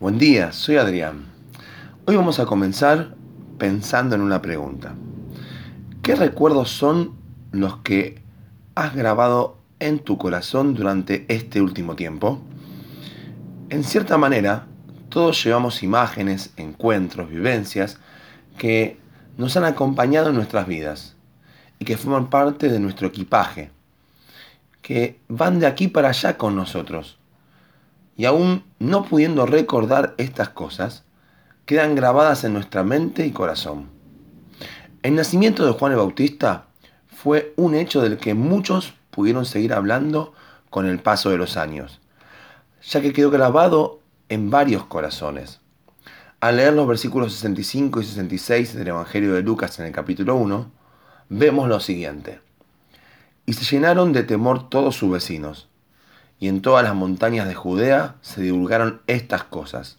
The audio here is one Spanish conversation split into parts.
Buen día, soy Adrián. Hoy vamos a comenzar pensando en una pregunta. ¿Qué recuerdos son los que has grabado en tu corazón durante este último tiempo? En cierta manera, todos llevamos imágenes, encuentros, vivencias que nos han acompañado en nuestras vidas y que forman parte de nuestro equipaje, que van de aquí para allá con nosotros y aún no pudiendo recordar estas cosas, quedan grabadas en nuestra mente y corazón. El nacimiento de Juan el Bautista fue un hecho del que muchos pudieron seguir hablando con el paso de los años, ya que quedó grabado en varios corazones. Al leer los versículos 65 y 66 del Evangelio de Lucas en el capítulo 1, vemos lo siguiente. Y se llenaron de temor todos sus vecinos y en todas las montañas de Judea se divulgaron estas cosas.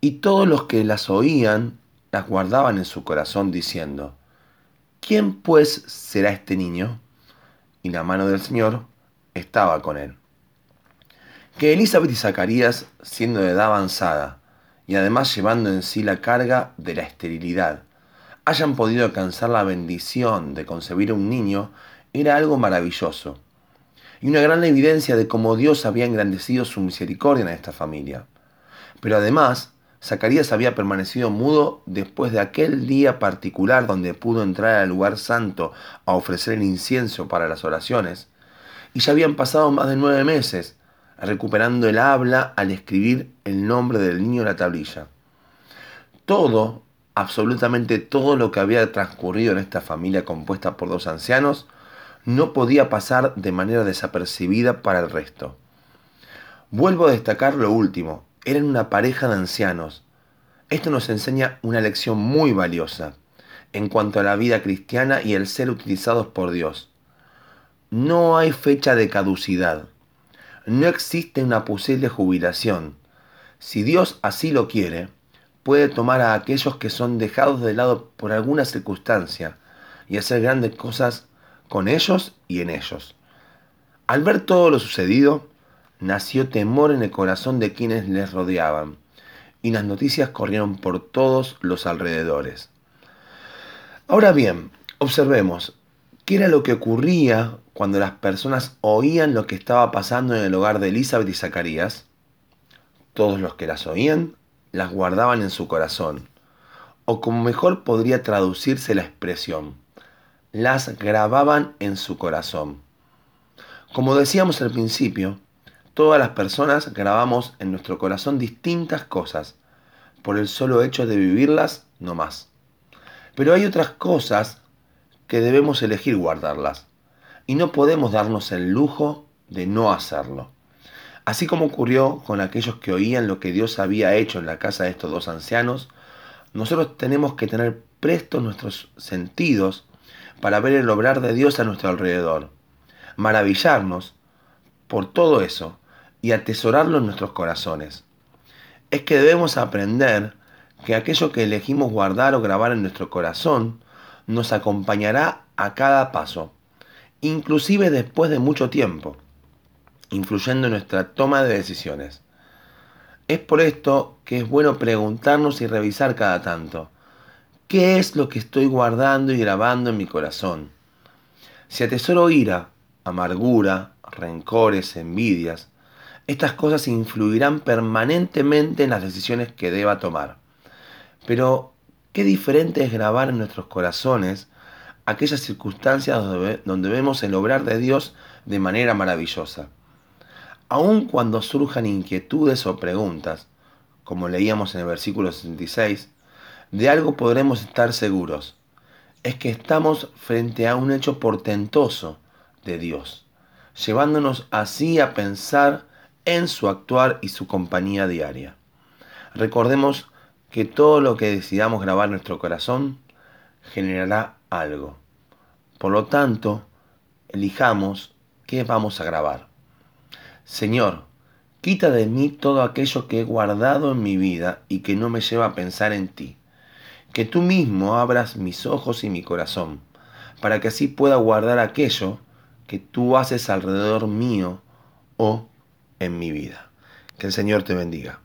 Y todos los que las oían las guardaban en su corazón diciendo, ¿quién pues será este niño? Y la mano del Señor estaba con él. Que Elizabeth y Zacarías, siendo de edad avanzada, y además llevando en sí la carga de la esterilidad, hayan podido alcanzar la bendición de concebir un niño, era algo maravilloso y una gran evidencia de cómo Dios había engrandecido su misericordia en esta familia. Pero además, Zacarías había permanecido mudo después de aquel día particular donde pudo entrar al lugar santo a ofrecer el incienso para las oraciones, y ya habían pasado más de nueve meses recuperando el habla al escribir el nombre del niño en la tablilla. Todo, absolutamente todo lo que había transcurrido en esta familia compuesta por dos ancianos, no podía pasar de manera desapercibida para el resto. Vuelvo a destacar lo último, eran una pareja de ancianos. Esto nos enseña una lección muy valiosa en cuanto a la vida cristiana y el ser utilizados por Dios. No hay fecha de caducidad. No existe una posible jubilación. Si Dios así lo quiere, puede tomar a aquellos que son dejados de lado por alguna circunstancia y hacer grandes cosas con ellos y en ellos. Al ver todo lo sucedido, nació temor en el corazón de quienes les rodeaban, y las noticias corrieron por todos los alrededores. Ahora bien, observemos, ¿qué era lo que ocurría cuando las personas oían lo que estaba pasando en el hogar de Elizabeth y Zacarías? Todos los que las oían las guardaban en su corazón, o como mejor podría traducirse la expresión, las grababan en su corazón. Como decíamos al principio, todas las personas grabamos en nuestro corazón distintas cosas, por el solo hecho de vivirlas no más. Pero hay otras cosas que debemos elegir guardarlas, y no podemos darnos el lujo de no hacerlo. Así como ocurrió con aquellos que oían lo que Dios había hecho en la casa de estos dos ancianos, nosotros tenemos que tener prestos nuestros sentidos para ver el obrar de Dios a nuestro alrededor, maravillarnos por todo eso y atesorarlo en nuestros corazones. Es que debemos aprender que aquello que elegimos guardar o grabar en nuestro corazón nos acompañará a cada paso, inclusive después de mucho tiempo, influyendo en nuestra toma de decisiones. Es por esto que es bueno preguntarnos y revisar cada tanto, ¿Qué es lo que estoy guardando y grabando en mi corazón? Si atesoro ira, amargura, rencores, envidias, estas cosas influirán permanentemente en las decisiones que deba tomar. Pero, qué diferente es grabar en nuestros corazones aquellas circunstancias donde vemos el obrar de Dios de manera maravillosa. Aun cuando surjan inquietudes o preguntas, como leíamos en el versículo 66, de algo podremos estar seguros. Es que estamos frente a un hecho portentoso de Dios, llevándonos así a pensar en su actuar y su compañía diaria. Recordemos que todo lo que decidamos grabar en nuestro corazón generará algo. Por lo tanto, elijamos qué vamos a grabar. Señor, quita de mí todo aquello que he guardado en mi vida y que no me lleva a pensar en ti que tú mismo abras mis ojos y mi corazón, para que así pueda guardar aquello que tú haces alrededor mío o en mi vida. Que el Señor te bendiga.